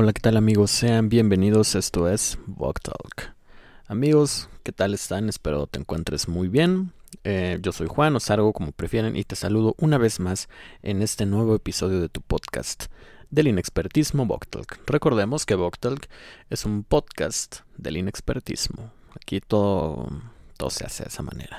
Hola, ¿qué tal amigos? Sean bienvenidos, esto es Walk Talk. Amigos, ¿qué tal están? Espero te encuentres muy bien. Eh, yo soy Juan, o Sargo, como prefieren, y te saludo una vez más en este nuevo episodio de tu podcast del inexpertismo Talk. Recordemos que Talk es un podcast del inexpertismo. Aquí todo todo se hace de esa manera.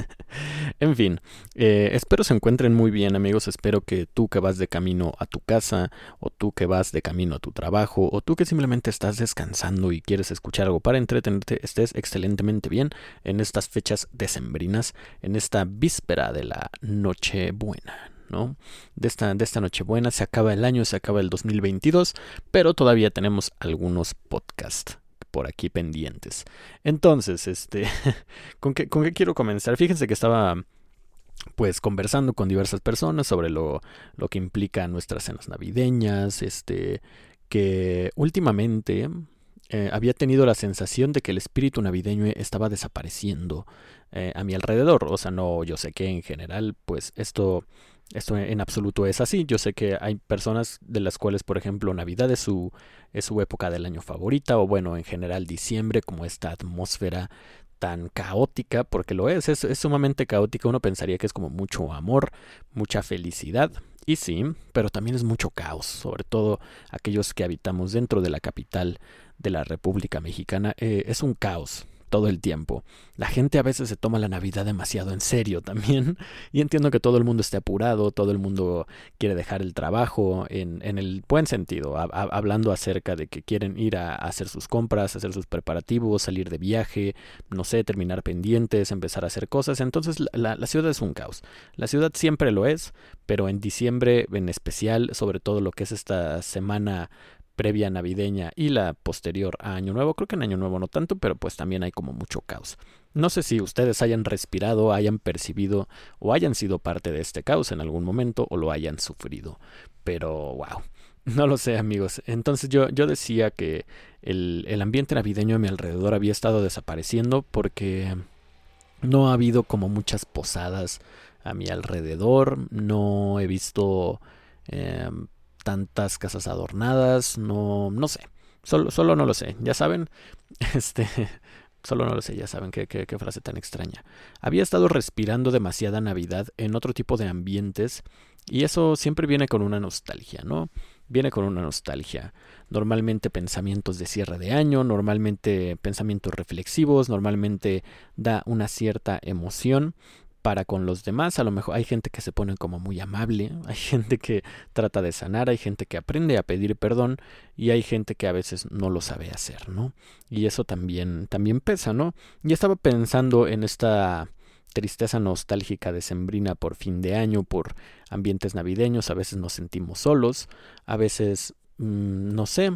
en fin, eh, espero se encuentren muy bien amigos, espero que tú que vas de camino a tu casa, o tú que vas de camino a tu trabajo, o tú que simplemente estás descansando y quieres escuchar algo para entretenerte, estés excelentemente bien en estas fechas decembrinas, en esta víspera de la Nochebuena. ¿no? De esta, de esta Nochebuena se acaba el año, se acaba el 2022, pero todavía tenemos algunos podcasts por aquí pendientes. Entonces, este, ¿con qué, ¿con qué quiero comenzar? Fíjense que estaba pues conversando con diversas personas sobre lo, lo que implica nuestras cenas navideñas, este, que últimamente eh, había tenido la sensación de que el espíritu navideño estaba desapareciendo eh, a mi alrededor. O sea, no, yo sé que en general, pues esto esto en absoluto es así. Yo sé que hay personas de las cuales, por ejemplo, Navidad es su, es su época del año favorita, o bueno, en general diciembre, como esta atmósfera tan caótica, porque lo es, es, sumamente caótica. Uno pensaría que es como mucho amor, mucha felicidad, y sí, pero también es mucho caos, sobre todo aquellos que habitamos dentro de la capital de la República Mexicana. Eh, es un caos todo el tiempo. La gente a veces se toma la Navidad demasiado en serio también. Y entiendo que todo el mundo esté apurado, todo el mundo quiere dejar el trabajo en, el buen sentido, hablando acerca de que quieren ir a, hacer sus compras, hacer sus preparativos, salir de viaje, no sé, terminar pendientes, empezar a hacer cosas. Entonces la ciudad es un caos. La ciudad siempre lo es, pero en diciembre en especial, sobre todo lo que es esta semana previa navideña y la posterior a Año Nuevo. Creo que en Año Nuevo no tanto, pero pues también hay como mucho caos. No sé si ustedes hayan respirado, hayan percibido o hayan sido parte de este caos en algún momento o lo hayan sufrido. Pero wow. No lo sé amigos. Entonces yo, yo decía que el, el ambiente navideño a mi alrededor había estado desapareciendo porque no ha habido como muchas posadas a mi alrededor. No he visto eh, tantas casas adornadas, no, no sé, solo, solo no lo sé, ya saben, este, solo no lo sé, ya saben qué, qué, qué frase tan extraña. Había estado respirando demasiada Navidad en otro tipo de ambientes y eso siempre viene con una nostalgia, ¿no? Viene con una nostalgia. Normalmente pensamientos de cierre de año, normalmente pensamientos reflexivos, normalmente da una cierta emoción para con los demás. A lo mejor hay gente que se pone como muy amable, hay gente que trata de sanar, hay gente que aprende a pedir perdón y hay gente que a veces no lo sabe hacer, ¿no? Y eso también, también pesa, ¿no? Y estaba pensando en esta tristeza nostálgica de Sembrina por fin de año, por ambientes navideños, a veces nos sentimos solos, a veces, mm, no sé,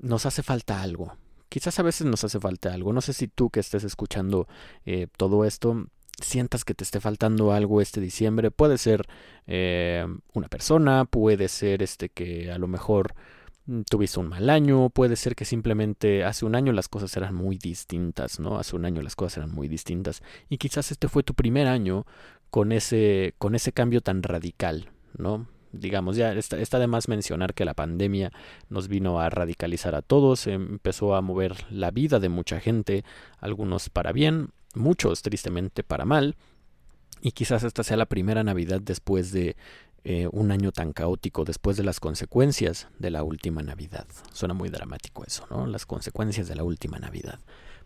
nos hace falta algo. Quizás a veces nos hace falta algo. No sé si tú que estés escuchando eh, todo esto sientas que te esté faltando algo este diciembre. Puede ser eh, una persona, puede ser este que a lo mejor mm, tuviste un mal año, puede ser que simplemente hace un año las cosas eran muy distintas, ¿no? Hace un año las cosas eran muy distintas y quizás este fue tu primer año con ese con ese cambio tan radical, ¿no? Digamos, ya está, está de más mencionar que la pandemia nos vino a radicalizar a todos, empezó a mover la vida de mucha gente, algunos para bien, muchos tristemente para mal. Y quizás esta sea la primera Navidad después de eh, un año tan caótico, después de las consecuencias de la última Navidad. Suena muy dramático eso, ¿no? Las consecuencias de la última Navidad.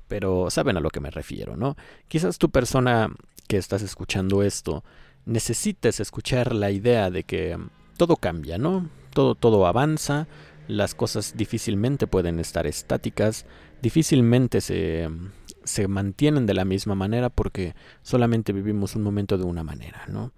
Pero saben a lo que me refiero, ¿no? Quizás tu persona que estás escuchando esto necesites escuchar la idea de que todo cambia, ¿no? Todo, todo avanza, las cosas difícilmente pueden estar estáticas, difícilmente se, se mantienen de la misma manera porque solamente vivimos un momento de una manera, ¿no?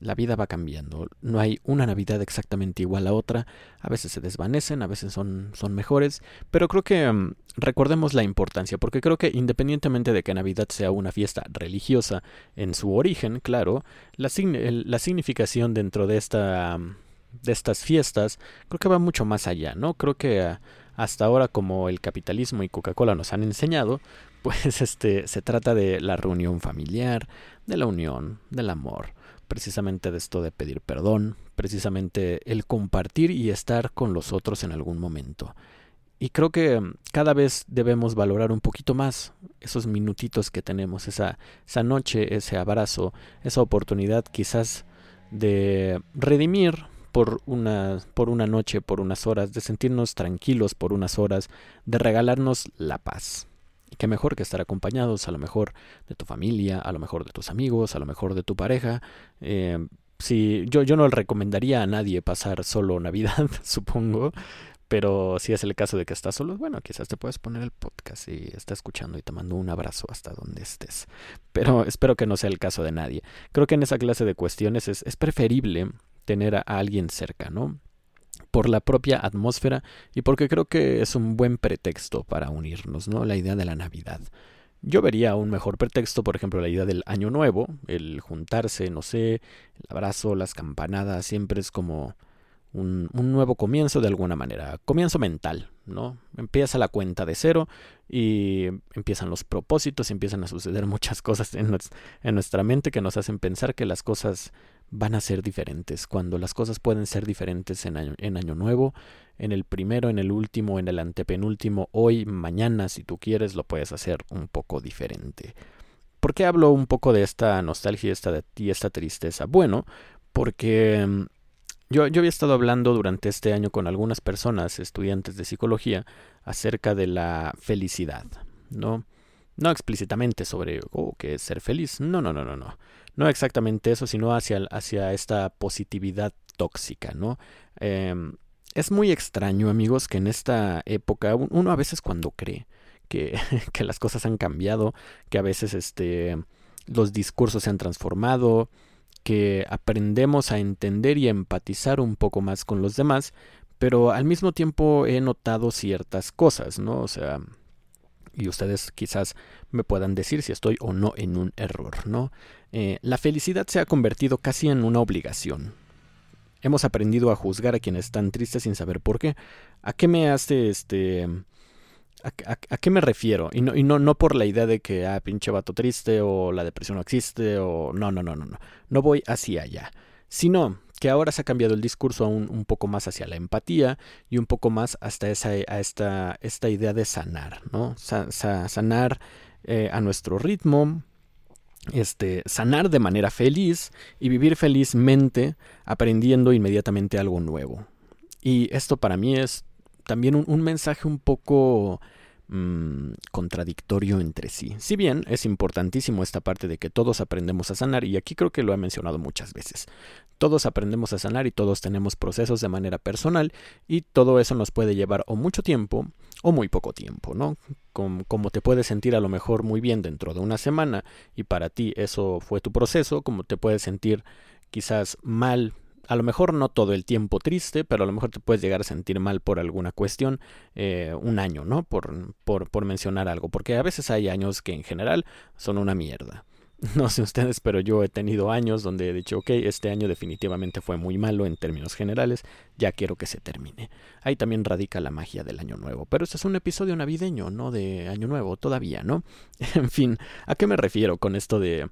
La vida va cambiando, no hay una Navidad exactamente igual a otra, a veces se desvanecen, a veces son, son mejores, pero creo que mm, recordemos la importancia, porque creo que independientemente de que Navidad sea una fiesta religiosa en su origen, claro, la, la significación dentro de, esta, de estas fiestas creo que va mucho más allá, ¿no? Creo que ah, hasta ahora como el capitalismo y Coca-Cola nos han enseñado, pues este se trata de la reunión familiar, de la unión, del amor, precisamente de esto de pedir perdón, precisamente el compartir y estar con los otros en algún momento. Y creo que cada vez debemos valorar un poquito más esos minutitos que tenemos, esa, esa noche, ese abrazo, esa oportunidad quizás de redimir por una, por una noche, por unas horas, de sentirnos tranquilos por unas horas, de regalarnos la paz. Qué mejor que estar acompañados, a lo mejor de tu familia, a lo mejor de tus amigos, a lo mejor de tu pareja. Eh, si, yo, yo no le recomendaría a nadie pasar solo Navidad, supongo. Pero si es el caso de que estás solo, bueno, quizás te puedes poner el podcast y está escuchando y te mando un abrazo hasta donde estés. Pero espero que no sea el caso de nadie. Creo que en esa clase de cuestiones es, es preferible tener a alguien cerca, ¿no? Por la propia atmósfera y porque creo que es un buen pretexto para unirnos, ¿no? La idea de la Navidad. Yo vería un mejor pretexto, por ejemplo, la idea del Año Nuevo, el juntarse, no sé, el abrazo, las campanadas, siempre es como un, nuevo comienzo de alguna manera, comienzo mental, ¿no? Empieza la cuenta de cero y empiezan los propósitos, empiezan a suceder muchas cosas en, en nuestra mente que nos hacen pensar que las cosas van a ser diferentes, cuando las cosas pueden ser diferentes en año, en año nuevo, en el primero, en el último, en el antepenúltimo, hoy, mañana, si tú quieres, lo puedes hacer un poco diferente. ¿Por qué hablo un poco de esta nostalgia esta, y esta tristeza? Bueno, porque mm, yo, yo había estado hablando durante este año con algunas personas, estudiantes de psicología, acerca de la felicidad, ¿no? No explícitamente sobre oh, qué es ser feliz, no, no, no, no, no. No exactamente eso, sino hacia, hacia esta positividad tóxica, ¿no? Em, es muy extraño, amigos, que en esta época, uno a veces cuando cree que, que las cosas han cambiado, que a veces este, los discursos se han transformado, que aprendemos a entender y a empatizar un poco más con los demás, pero al mismo tiempo he notado ciertas cosas, ¿no? O sea, y ustedes quizás me puedan decir si estoy o no en un error, ¿no? Eh, la felicidad se ha convertido casi en una obligación. Hemos aprendido a juzgar a quienes están tristes sin saber por qué. ¿A qué me hace este ¿A, qué me refiero? Y, no, y no, no por la idea de que, ah, pinche vato triste o la depresión no existe o no, no, no, no, no. No voy hacia allá. Sino que ahora se ha cambiado el discurso un, un poco más hacia la empatía y un poco más hasta esa, a esta, esta idea de sanar, ¿no? sanar eh, a nuestro ritmo, este, sanar de manera feliz y vivir felizmente aprendiendo inmediatamente algo nuevo. Y esto para mí es también un, mensaje un poco mm, contradictorio entre sí. Si bien es importantísimo esta parte de que todos aprendemos a sanar, y aquí creo que lo he mencionado muchas veces, todos aprendemos a sanar y todos tenemos procesos de manera personal y todo eso nos puede llevar o mucho tiempo o muy poco tiempo, ¿no? Como, como, te puedes sentir a lo mejor muy bien dentro de una semana y para ti eso fue tu proceso, como te puedes sentir quizás mal a lo mejor no todo el tiempo triste, pero a lo mejor te puedes llegar a sentir mal por alguna cuestión, eh, un año, ¿no? Por, por, por mencionar algo, porque a veces hay años que en general son una mierda. No sé ustedes, pero yo he tenido años donde he dicho, ok, este año definitivamente fue muy malo en términos generales, ya quiero que se termine. Ahí también radica la magia del año nuevo, pero este es un episodio navideño, no de año nuevo, todavía, ¿no? En fin, ¿a qué me refiero con esto de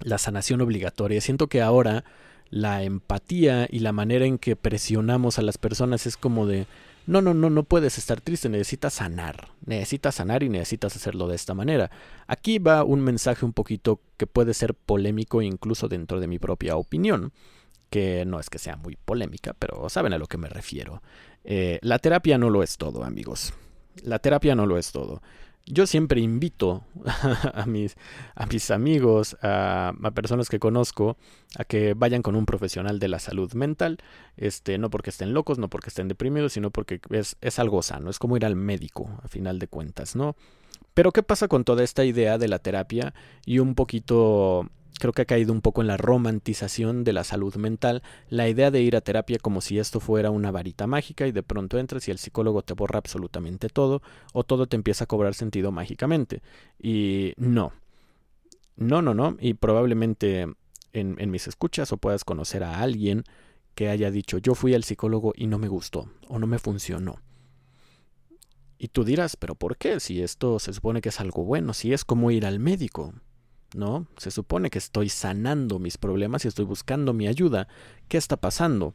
la sanación obligatoria? Siento que ahora la empatía y la manera en que presionamos a las personas es como de no, no, no, no puedes estar triste, necesitas sanar, necesitas sanar y necesitas hacerlo de esta manera. Aquí va un mensaje un poquito que puede ser polémico incluso dentro de mi propia opinión, que no es que sea muy polémica, pero saben a lo que me refiero. Eh, la terapia no lo es todo, amigos. La terapia no lo es todo yo siempre invito a mis, amigos, a, personas que conozco, a que vayan con un profesional de la salud mental, este, no porque estén locos, no porque estén deprimidos, sino porque es, es algo sano, es como ir al médico, a final de cuentas, ¿no? Pero ¿qué pasa con toda esta idea de la terapia y un poquito creo que ha caído un poco en la romantización de la salud mental, la idea de ir a terapia como si esto fuera una varita mágica y de pronto entras y el psicólogo te borra absolutamente todo o todo te empieza a cobrar sentido mágicamente. Y no, no, no, no, y probablemente en, mis escuchas o puedas conocer a alguien que haya dicho yo fui al psicólogo y no me gustó o no me funcionó. Y tú dirás, pero ¿por qué? Si esto se supone que es algo bueno, si es como ir al médico. ¿No? Se supone que estoy sanando mis problemas y estoy buscando mi ayuda. ¿Qué está pasando?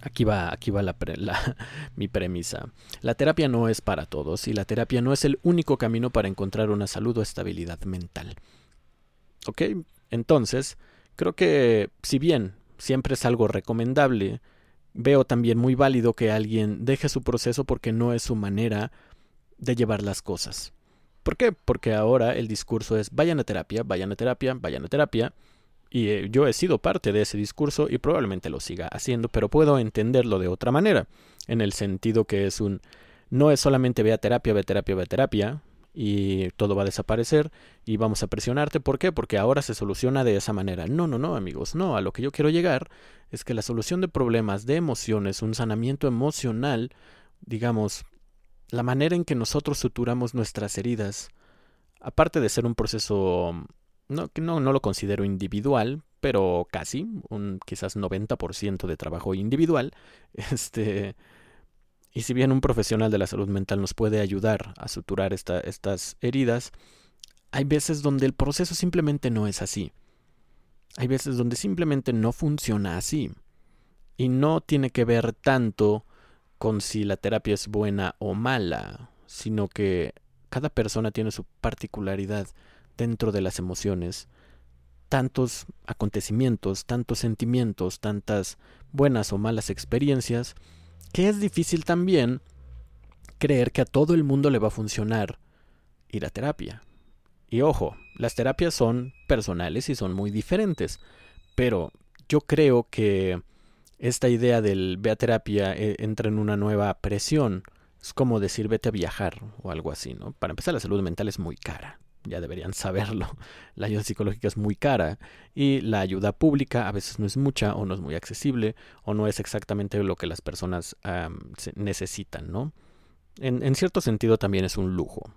Aquí va, aquí va la, mi premisa. La terapia no es para todos y la terapia no es el único camino para encontrar una salud o estabilidad mental. ¿Ok? Entonces, creo que si bien siempre es algo recomendable, veo también muy válido que alguien deje su proceso porque no es su manera de llevar las cosas. ¿Por qué? Porque ahora el discurso es vayan a terapia, vayan a terapia, vayan a terapia. Y eh, yo he sido parte de ese discurso y probablemente lo siga haciendo, pero puedo entenderlo de otra manera, en el sentido que es un no es solamente ve a terapia, ve a terapia, ve a terapia, y todo va a desaparecer y vamos a presionarte. ¿Por qué? Porque ahora se soluciona de esa manera. No, no, no, amigos, no. A lo que yo quiero llegar es que la solución de problemas de emociones, un sanamiento emocional, digamos, la manera en que nosotros suturamos nuestras heridas, aparte de ser un proceso no, no, no lo considero individual, pero casi, un quizás 90% de trabajo individual, este, y si bien un profesional de la salud mental nos puede ayudar a suturar estas heridas, hay veces donde el proceso simplemente no es así. Hay veces donde simplemente no funciona así. Y no tiene que ver tanto con si la terapia es buena o mala, sino que cada persona tiene su particularidad dentro de las emociones. Tantos acontecimientos, tantos sentimientos, tantas buenas o malas experiencias, que es difícil también creer que a todo el mundo le va a funcionar ir a terapia. Y ojo, las terapias son personales y son muy diferentes, pero yo creo que esta idea del ve a terapia eh, entra en una nueva presión. Es como decir vete a viajar o algo así, ¿no? Para empezar, la salud mental es muy cara ya deberían saberlo. La ayuda psicológica es muy cara y la ayuda pública a veces no es mucha o no es muy accesible o no es exactamente lo que las personas necesitan, ¿no? En, cierto sentido también es un lujo.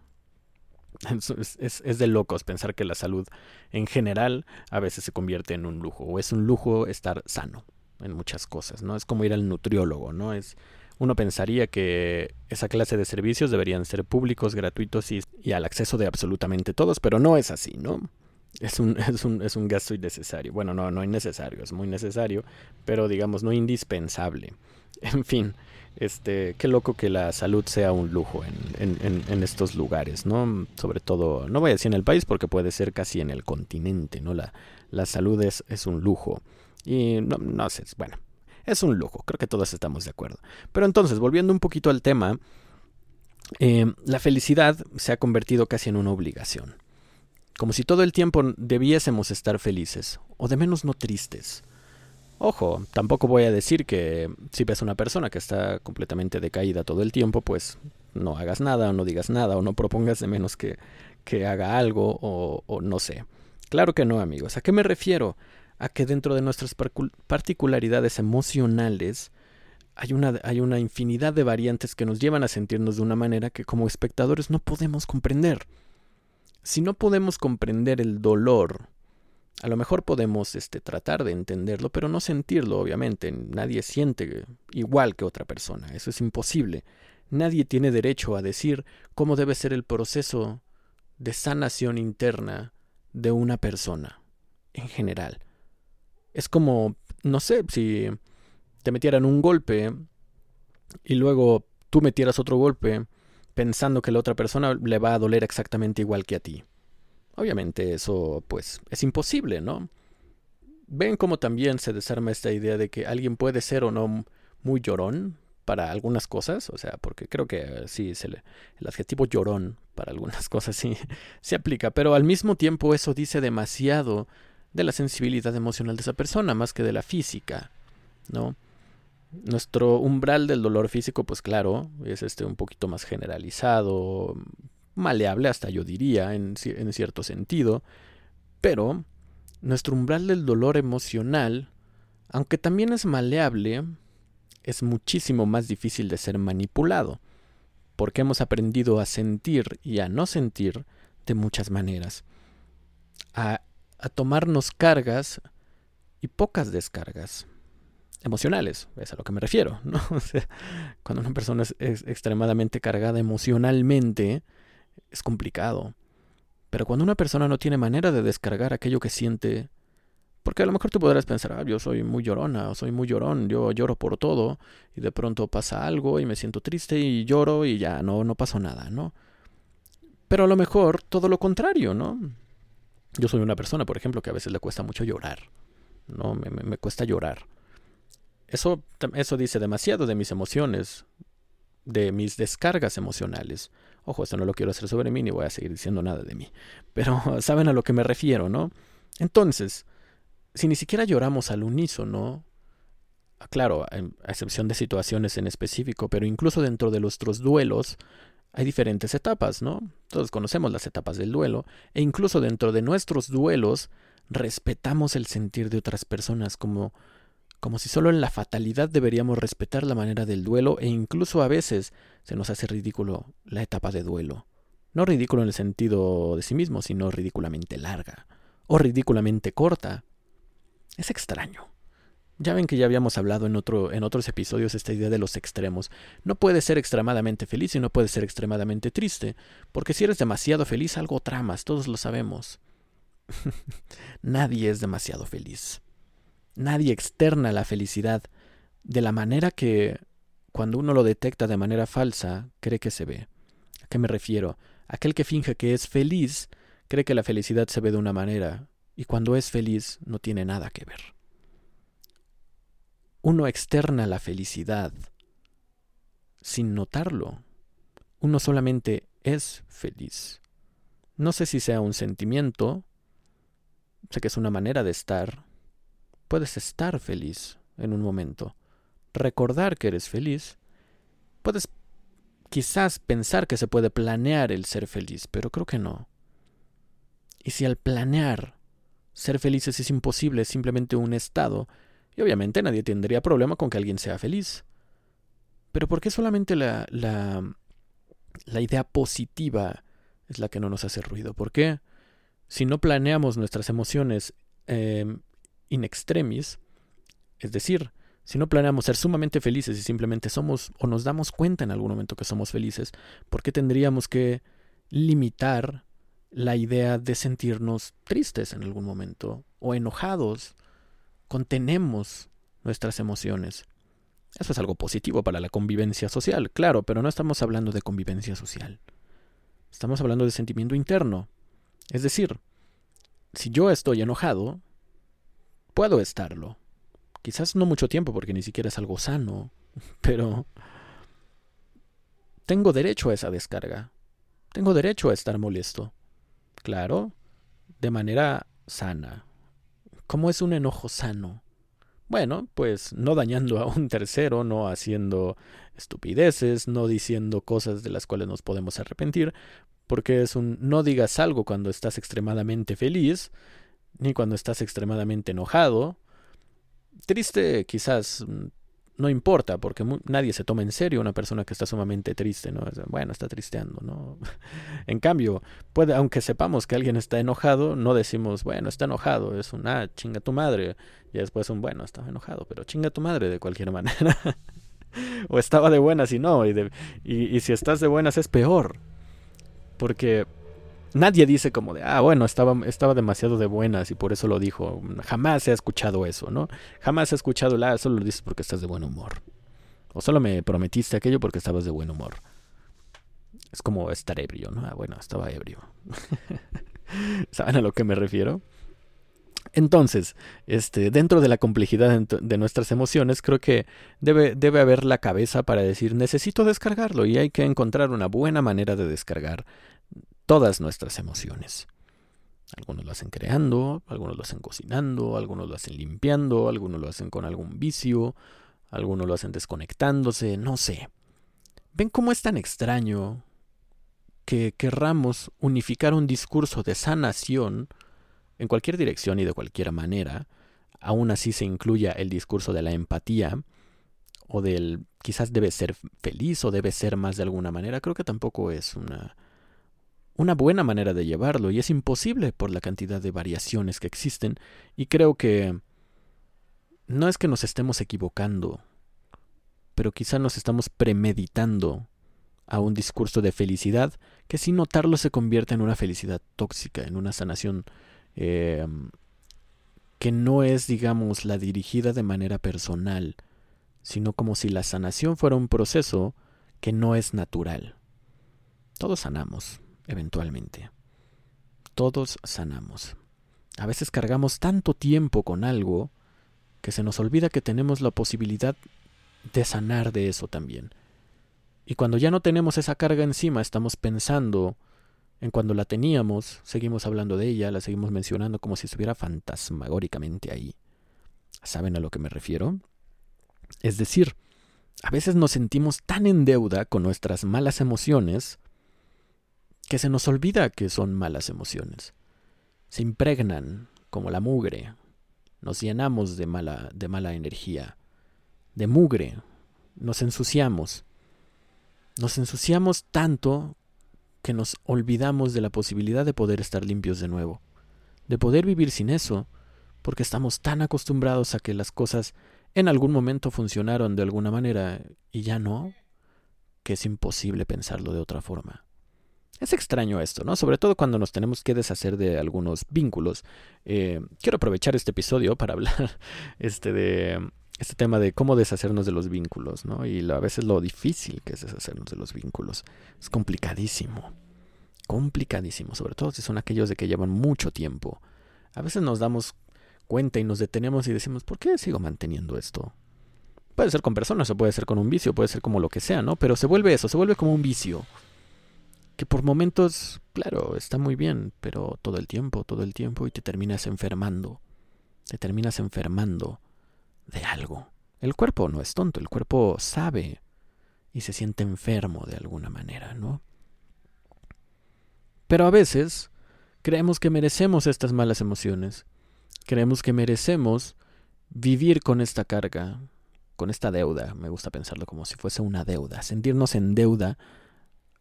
Es, es, de locos pensar que la salud en general a veces se convierte en un lujo o es un lujo estar sano en muchas cosas, ¿no? Es como ir al nutriólogo, ¿no? Es, uno pensaría que esa clase de servicios deberían ser públicos, gratuitos y, al acceso de absolutamente todos, pero no es así, ¿no? Es un, es, un, es un gasto innecesario. Bueno, no, no innecesario, es muy necesario, pero digamos no indispensable. En fin, este, qué loco que la salud sea un lujo en, en, estos lugares, ¿no? Sobre todo, no voy a decir en el país porque puede ser casi en el continente, ¿no? La, la salud es, es un lujo. Y no, no sé, bueno, es un lujo, creo que todos estamos de acuerdo. Pero entonces, volviendo un poquito al tema, eh, la felicidad se ha convertido casi en una obligación. Como si todo el tiempo debiésemos estar felices, o de menos no tristes. Ojo, tampoco voy a decir que si ves a una persona que está completamente decaída todo el tiempo, pues no hagas nada o no digas nada o no propongas de menos que, que haga algo o no sé. Claro que no, amigos. ¿A qué me refiero? A que dentro de nuestras particularidades emocionales hay una, hay una infinidad de variantes que nos llevan a sentirnos de una manera que como espectadores no podemos comprender. Si no podemos comprender el dolor, a lo mejor podemos este, tratar de entenderlo, pero no sentirlo, obviamente. Nadie siente igual que otra persona, eso es imposible. Nadie tiene derecho a decir cómo debe ser el proceso de sanación interna de una persona, en general. Es como, no sé, si te metieran un golpe y luego tú metieras otro golpe pensando que la otra persona le va a doler exactamente igual que a ti. Obviamente eso pues es imposible, ¿no? Ven cómo también se desarma esta idea de que alguien puede ser o no muy llorón para algunas cosas, o sea, porque creo que sí, se le, el adjetivo llorón para algunas cosas sí se aplica, pero al mismo tiempo eso dice demasiado de la sensibilidad emocional de esa persona más que de la física, ¿no? Nuestro umbral del dolor físico, pues claro, es este un poquito más generalizado, maleable hasta yo diría, en, cierto sentido, pero nuestro umbral del dolor emocional, aunque también es maleable, es muchísimo más difícil de ser manipulado, porque hemos aprendido a sentir y a no sentir de muchas maneras, a a tomarnos cargas y pocas descargas emocionales, es a lo que me refiero, ¿no? cuando una persona es, extremadamente cargada emocionalmente, es complicado. Pero cuando una persona no tiene manera de descargar aquello que siente, porque a lo mejor tú podrás pensar, ah, yo soy muy llorona o soy muy llorón, yo lloro por todo y de pronto pasa algo y me siento triste y lloro y ya no, no pasó nada, ¿no? Pero a lo mejor todo lo contrario, ¿no? Yo soy una persona, por ejemplo, que a veces le cuesta mucho llorar, ¿no? Me, me, cuesta llorar. Eso, eso dice demasiado de mis emociones, de mis descargas emocionales. Ojo, esto no lo quiero hacer sobre mí ni voy a seguir diciendo nada de mí. Pero saben a lo que me refiero, ¿no? Entonces, si ni siquiera lloramos al unísono, claro, a excepción de situaciones en específico, pero incluso dentro de nuestros duelos hay diferentes etapas, ¿no? Todos conocemos las etapas del duelo, e incluso dentro de nuestros duelos respetamos el sentir de otras personas como como si solo en la fatalidad deberíamos respetar la manera del duelo e incluso a veces se nos hace ridículo la etapa de duelo. No ridículo en el sentido de sí mismo, sino ridículamente larga o ridículamente corta. Es extraño. Ya ven que ya habíamos hablado en, otro, en otros episodios esta idea de los extremos. No puedes ser extremadamente feliz y no puedes ser extremadamente triste, porque si eres demasiado feliz algo tramas, todos lo sabemos. Nadie es demasiado feliz. Nadie externa la felicidad de la manera que, cuando uno lo detecta de manera falsa, cree que se ve. ¿A qué me refiero? Aquel que finge que es feliz cree que la felicidad se ve de una manera y cuando es feliz no tiene nada que ver. Uno externa la felicidad sin notarlo. Uno solamente es feliz. No sé si sea un sentimiento, sé que es una manera de estar. Puedes estar feliz en un momento, recordar que eres feliz. Puedes quizás pensar que se puede planear el ser feliz, pero creo que no. Y si al planear ser felices es imposible, es simplemente un estado, y obviamente nadie tendría problema con que alguien sea feliz. Pero ¿por qué solamente la, la, la idea positiva es la que no nos hace ruido? ¿Por qué? Si no planeamos nuestras emociones eh, in extremis, es decir, si no planeamos ser sumamente felices y simplemente somos o nos damos cuenta en algún momento que somos felices, ¿por qué tendríamos que limitar la idea de sentirnos tristes en algún momento o enojados. Contenemos nuestras emociones. Eso es algo positivo para la convivencia social, claro, pero no estamos hablando de convivencia social. Estamos hablando de sentimiento interno. Es decir, si yo estoy enojado, puedo estarlo. Quizás no mucho tiempo porque ni siquiera es algo sano, pero tengo derecho a esa descarga. Tengo derecho a estar molesto. Claro, de manera sana. ¿Cómo es un enojo sano? Bueno, pues no dañando a un tercero, no haciendo estupideces, no diciendo cosas de las cuales nos podemos arrepentir, porque es un no digas algo cuando estás extremadamente feliz, ni cuando estás extremadamente enojado. Triste quizás no importa, porque nadie se toma en serio una persona que está sumamente triste, ¿no? Bueno, está tristeando, ¿no? en cambio, puede, aunque sepamos que alguien está enojado, no decimos, bueno, está enojado, es un, ah, chinga tu madre, y después un, bueno, estaba enojado, pero chinga tu madre de cualquier manera. o estaba de buenas y no, y, y si estás de buenas es peor, porque Nadie dice como de, ah, bueno, estaba, estaba demasiado de buenas y por eso lo dijo. Jamás he escuchado eso, ¿no? Jamás he escuchado, ah, solo lo dices porque estás de buen humor. O solo me prometiste aquello porque estabas de buen humor. Es como estar ebrio, ¿no? Ah, bueno, estaba ebrio. ¿Saben a lo que me refiero? Entonces, este, dentro de la complejidad de nuestras emociones, creo que debe, debe haber la cabeza para decir necesito descargarlo y hay que encontrar una buena manera de descargar todas nuestras emociones. Algunos lo hacen creando, algunos lo hacen cocinando, algunos lo hacen limpiando, algunos lo hacen con algún vicio, algunos lo hacen desconectándose, no sé. ¿Ven cómo es tan extraño que querramos unificar un discurso de sanación en cualquier dirección y de cualquier manera? Aún así se incluya el discurso de la empatía o del quizás debe ser feliz o debe ser más de alguna manera. Creo que tampoco es una una buena manera de llevarlo y es imposible por la cantidad de variaciones que existen y creo que no es que nos estemos equivocando, pero quizá nos estamos premeditando a un discurso de felicidad que sin notarlo se convierte en una felicidad tóxica, en una sanación eh, que no es, digamos, la dirigida de manera personal, sino como si la sanación fuera un proceso que no es natural. Todos sanamos, eventualmente. Todos sanamos. A veces cargamos tanto tiempo con algo que se nos olvida que tenemos la posibilidad de sanar de eso también. Y cuando ya no tenemos esa carga encima, estamos pensando en cuando la teníamos, seguimos hablando de ella, la seguimos mencionando como si estuviera fantasmagóricamente ahí. ¿Saben a lo que me refiero? Es decir, a veces nos sentimos tan en deuda con nuestras malas emociones que se nos olvida que son malas emociones. Se impregnan como la mugre. Nos llenamos de mala, de mala energía, de mugre. Nos ensuciamos. Nos ensuciamos tanto que nos olvidamos de la posibilidad de poder estar limpios de nuevo, de poder vivir sin eso, porque estamos tan acostumbrados a que las cosas en algún momento funcionaron de alguna manera y ya no, que es imposible pensarlo de otra forma. Es extraño esto, ¿no? Sobre todo cuando nos tenemos que deshacer de algunos vínculos. Eh, quiero aprovechar este episodio para hablar este de este tema de cómo deshacernos de los vínculos, ¿no? Y a veces lo difícil que es deshacernos de los vínculos. Es complicadísimo. Complicadísimo, sobre todo si son aquellos de que llevan mucho tiempo. A veces nos damos cuenta y nos detenemos y decimos, ¿por qué sigo manteniendo esto? Puede ser con personas o puede ser con un vicio, puede ser como lo que sea, ¿no? Pero se vuelve eso, se vuelve como un vicio. Que por momentos, claro, está muy bien, pero todo el tiempo, todo el tiempo y te terminas enfermando. Te terminas enfermando de algo. El cuerpo no es tonto, el cuerpo sabe y se siente enfermo de alguna manera, ¿no? Pero a veces creemos que merecemos estas malas emociones, creemos que merecemos vivir con esta carga, con esta deuda, me gusta pensarlo como si fuese una deuda, sentirnos en deuda,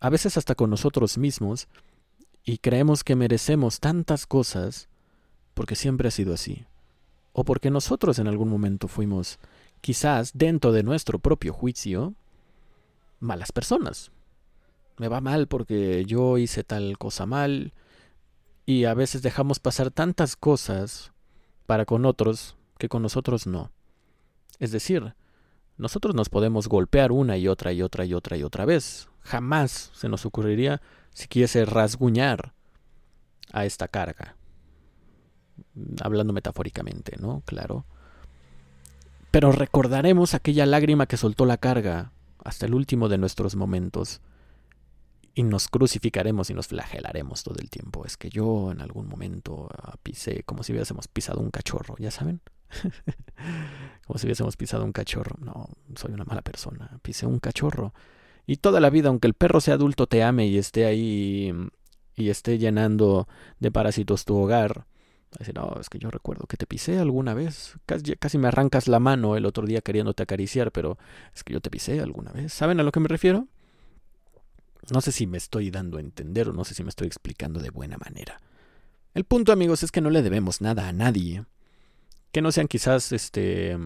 a veces hasta con nosotros mismos, y creemos que merecemos tantas cosas porque siempre ha sido así o porque nosotros en algún momento fuimos, quizás dentro de nuestro propio juicio, malas personas. Me va mal porque yo hice tal cosa mal y a veces dejamos pasar tantas cosas para con otros que con nosotros no. Es decir, nosotros nos podemos golpear una y otra y otra y otra y otra vez. Jamás se nos ocurriría si quise rasguñar a esta carga hablando metafóricamente, ¿no? Claro. Pero recordaremos aquella lágrima que soltó la carga hasta el último de nuestros momentos y nos crucificaremos y nos flagelaremos todo el tiempo. Es que yo en algún momento ah, pisé como si hubiésemos pisado un cachorro, ¿ya saben? como si hubiésemos pisado un cachorro. No, soy una mala persona. Pisé un cachorro. Y toda la vida, aunque el perro sea adulto, te ame y esté ahí y esté llenando de parásitos tu hogar, no, es que yo recuerdo que te pisé alguna vez. Casi, casi, me arrancas la mano el otro día queriéndote acariciar, pero es que yo te pisé alguna vez. ¿Saben a lo que me refiero? No sé si me estoy dando a entender o no sé si me estoy explicando de buena manera. El punto, amigos, es que no le debemos nada a nadie. Que no sean quizás este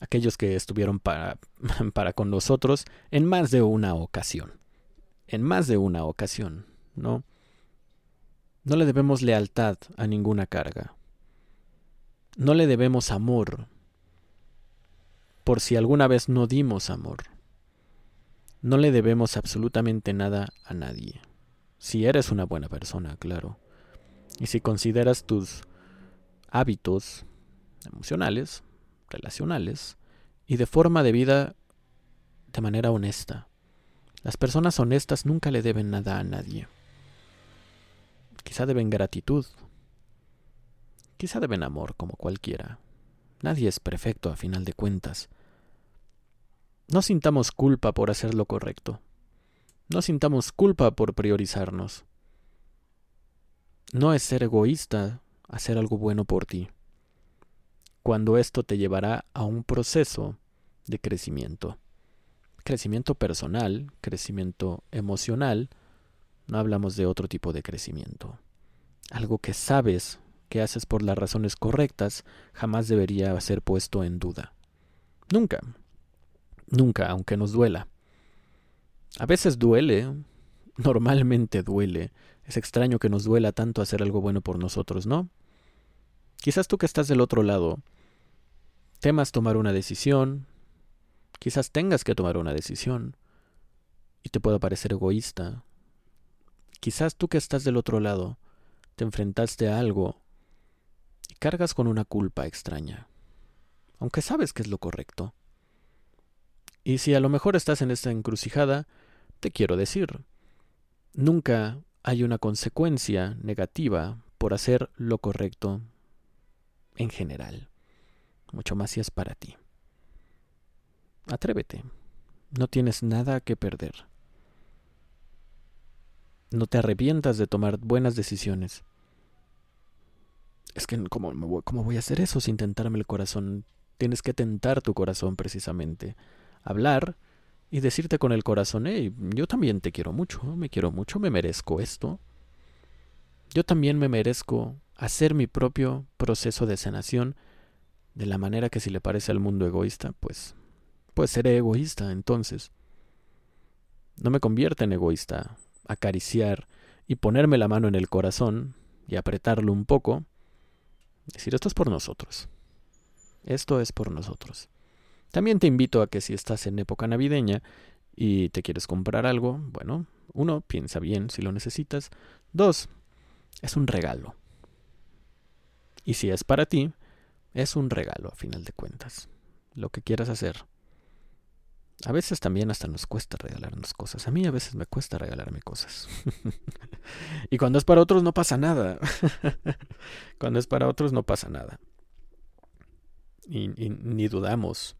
aquellos que estuvieron para, para con nosotros en más de una ocasión. En más de una ocasión, ¿no? No le debemos lealtad a ninguna carga. No le debemos amor por si alguna vez no dimos amor. No le debemos absolutamente nada a nadie. Si eres una buena persona, claro. Y si consideras tus hábitos emocionales, relacionales y de forma de vida de manera honesta. Las personas honestas nunca le deben nada a nadie. Quizá deben gratitud. Quizá deben amor como cualquiera. Nadie es perfecto a final de cuentas. No sintamos culpa por hacer lo correcto. No sintamos culpa por priorizarnos. No es ser egoísta hacer algo bueno por ti, cuando esto te llevará a un proceso de crecimiento. Crecimiento personal, crecimiento emocional, no hablamos de otro tipo de crecimiento. Algo que sabes que haces por las razones correctas jamás debería ser puesto en duda. Nunca. Nunca, aunque nos duela. A veces duele, normalmente duele. Es extraño que nos duela tanto hacer algo bueno por nosotros, ¿no? Quizás tú que estás del otro lado, temas tomar una decisión, quizás tengas que tomar una decisión, y te pueda parecer egoísta. Quizás tú que estás del otro lado, te enfrentaste a algo y cargas con una culpa extraña, aunque sabes que es lo correcto. Y si a lo mejor estás en esta encrucijada, te quiero decir, nunca hay una consecuencia negativa por hacer lo correcto en general, mucho más si es para ti. Atrévete, no tienes nada que perder. No te arrepientas de tomar buenas decisiones. Es que, ¿cómo, ¿cómo voy a hacer eso sin tentarme el corazón? Tienes que tentar tu corazón precisamente. Hablar y decirte con el corazón, hey, yo también te quiero mucho, me quiero mucho, me merezco esto. Yo también me merezco hacer mi propio proceso de sanación de la manera que si le parece al mundo egoísta, pues, pues seré egoísta entonces. No me convierte en egoísta acariciar y ponerme la mano en el corazón y apretarlo un poco, decir esto es por nosotros. Esto es por nosotros. También te invito a que si estás en época navideña y te quieres comprar algo, bueno, uno, piensa bien si lo necesitas. Dos, es un regalo. Y si es para ti, es un regalo a final de cuentas. Lo que quieras hacer. A veces también hasta nos cuesta regalarnos cosas. A mí a veces me cuesta regalarme cosas. y cuando es para otros no pasa nada. cuando es para otros no pasa nada. Y, ni dudamos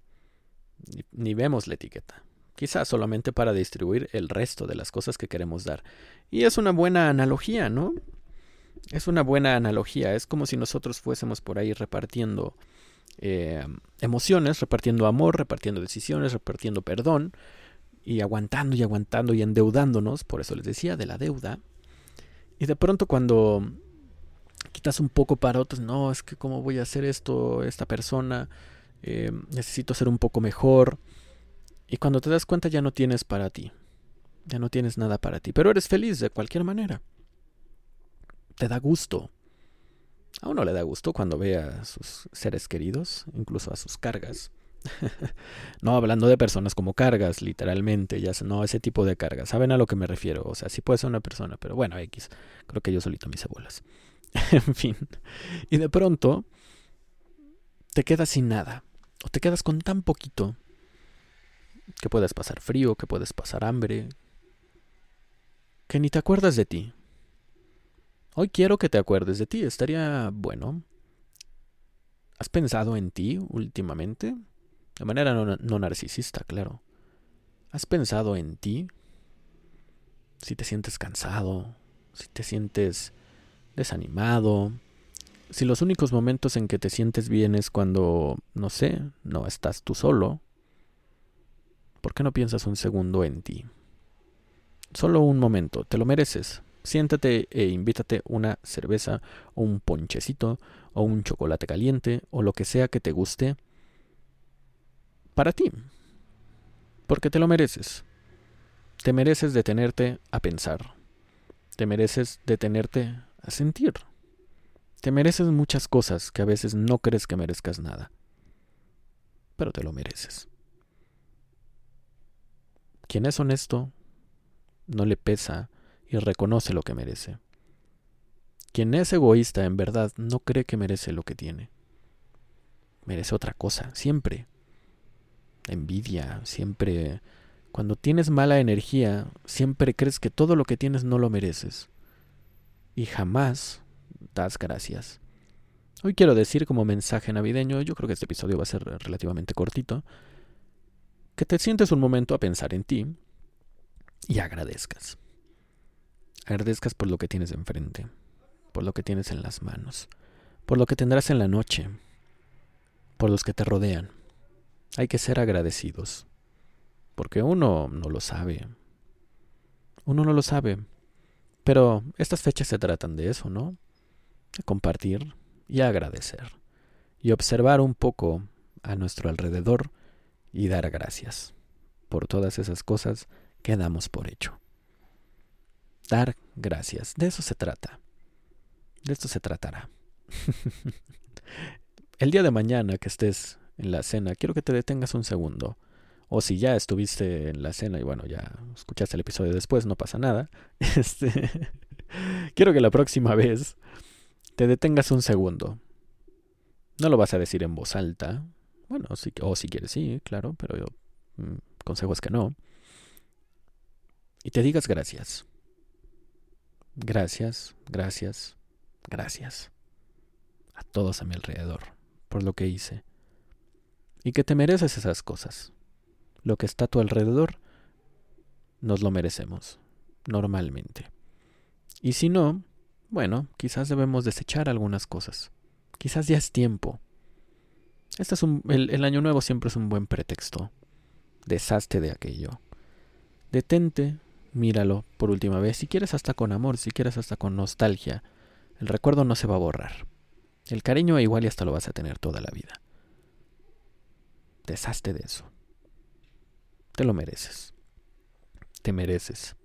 ni, vemos la etiqueta. Quizás solamente para distribuir el resto de las cosas que queremos dar. Y es una buena analogía, ¿no? Es una buena analogía. Es como si nosotros fuésemos por ahí repartiendo eh, emociones, repartiendo amor, repartiendo decisiones, repartiendo perdón y aguantando y aguantando y endeudándonos, por eso les decía, de la deuda. Y de pronto cuando quitas un poco para otros, no, es que cómo voy a hacer esto, esta persona, eh, necesito ser un poco mejor. Y cuando te das cuenta ya no tienes para ti, ya no tienes nada para ti, pero eres feliz de cualquier manera. Te da gusto. A uno le da gusto cuando ve a sus seres queridos, incluso a sus cargas. no hablando de personas como cargas, literalmente, ya no ese tipo de cargas. Saben a lo que me refiero. O sea, sí puede ser una persona, pero bueno, X. Creo que yo solito mis abuelas. en fin. Y de pronto te quedas sin nada o te quedas con tan poquito que puedes pasar frío, que puedes pasar hambre, que ni te acuerdas de ti. Hoy quiero que te acuerdes de ti, estaría bueno. ¿Has pensado en ti últimamente? De manera no, narcisista, claro. ¿Has pensado en ti? Si te sientes cansado, si te sientes desanimado, si los únicos momentos en que te sientes bien es cuando, no sé, no estás tú solo, ¿por qué no piensas un segundo en ti? Solo un momento, te lo mereces. Siéntate e invítate una cerveza o un ponchecito o un chocolate caliente o lo que sea que te guste para ti. Porque te lo mereces. Te mereces detenerte a pensar. Te mereces detenerte a sentir. Te mereces muchas cosas que a veces no crees que merezcas nada, pero te lo mereces. Quien es honesto no le pesa y reconoce lo que merece. Quien es egoísta en verdad no cree que merece lo que tiene. Merece otra cosa, siempre. Envidia, siempre... Cuando tienes mala energía, siempre crees que todo lo que tienes no lo mereces. Y jamás das gracias. Hoy quiero decir como mensaje navideño, yo creo que este episodio va a ser relativamente cortito, que te sientes un momento a pensar en ti y agradezcas. Agradezcas por lo que tienes enfrente, por lo que tienes en las manos, por lo que tendrás en la noche, por los que te rodean. Hay que ser agradecidos, porque uno no lo sabe. Uno no lo sabe. Pero estas fechas se tratan de eso, ¿no? compartir y agradecer y observar un poco a nuestro alrededor y dar gracias por todas esas cosas que damos por hecho. Dar gracias. De eso se trata. De esto se tratará. El día de mañana que estés en la cena, quiero que te detengas un segundo. O si ya estuviste en la cena y bueno, ya escuchaste el episodio después, no pasa nada. Este, quiero que la próxima vez te detengas un segundo. No lo vas a decir en voz alta. Bueno, o si quieres, sí, claro, pero yo mm, consejo es que no. Y te digas gracias. Gracias, gracias, gracias. A todos a mi alrededor por lo que hice. Y que te mereces esas cosas. Lo que está a tu alrededor, nos lo merecemos, normalmente. Y si no, bueno, quizás debemos desechar algunas cosas. Quizás ya es tiempo. Este es un, el, año nuevo siempre es un buen pretexto. Deshazte de aquello. Detente, míralo por última vez, si quieres hasta con amor, si quieres hasta con nostalgia. El recuerdo no se va a borrar. El cariño igual y hasta lo vas a tener toda la vida. Deshazte de eso. Te lo mereces. Te mereces.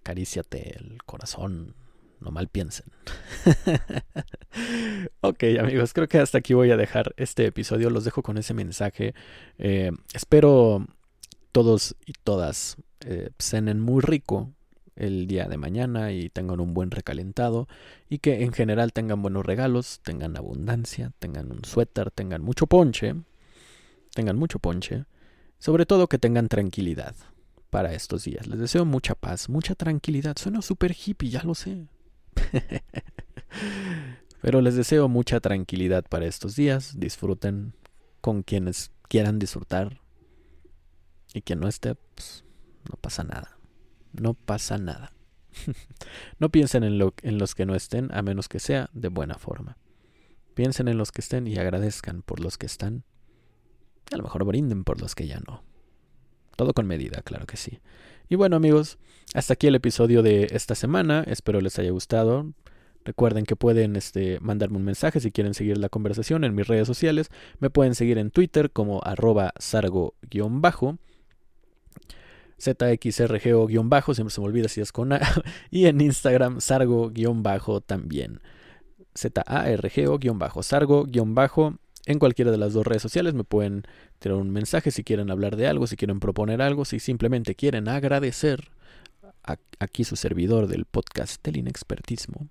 Acaríciate el corazón. No mal piensen. ok amigos, creo que hasta aquí voy a dejar este episodio. Los dejo con ese mensaje. Eh, espero todos y todas eh, cenen muy rico el día de mañana y tengan un buen recalentado y que en general tengan buenos regalos, tengan abundancia, tengan un suéter, tengan mucho ponche, tengan mucho ponche, sobre todo que tengan tranquilidad para estos días. Les deseo mucha paz, mucha tranquilidad. Suena súper hippie, ya lo sé. Pero les deseo mucha tranquilidad para estos días. Disfruten con quienes quieran disfrutar. Y quien no esté, pues no pasa nada no pasa nada. no piensen en, lo, en los que no estén, a menos que sea de buena forma. Piensen en los que estén y agradezcan por los que están. A lo mejor brinden por los que ya no. Todo con medida, claro que sí. Y bueno amigos, hasta aquí el episodio de esta semana. Espero les haya gustado. Recuerden que pueden este, mandarme un mensaje si quieren seguir la conversación en mis redes sociales. Me pueden seguir en Twitter como arroba sargo-bajo. ZXRGO-bajo, siempre se me olvida si es con A, y en Instagram Sargo-bajo también. Z-A-R-G-O-bajo, Sargo-bajo. En cualquiera de las dos redes sociales me pueden tener un mensaje si quieren hablar de algo, si quieren proponer algo, si simplemente quieren agradecer aquí su servidor del podcast del inexpertismo.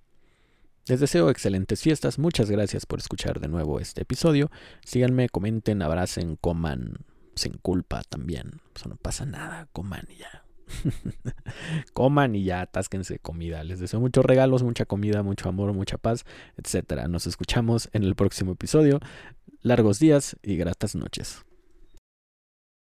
Les deseo excelentes fiestas, muchas gracias por escuchar de nuevo este episodio. Síganme, comenten, abracen, coman sin culpa también. Eso no pasa nada, coman y ya. coman y ya, atásquense comida. Les deseo muchos regalos, mucha comida, mucho amor, mucha paz, etcétera. Nos escuchamos en el próximo episodio. Largos días y gratas noches.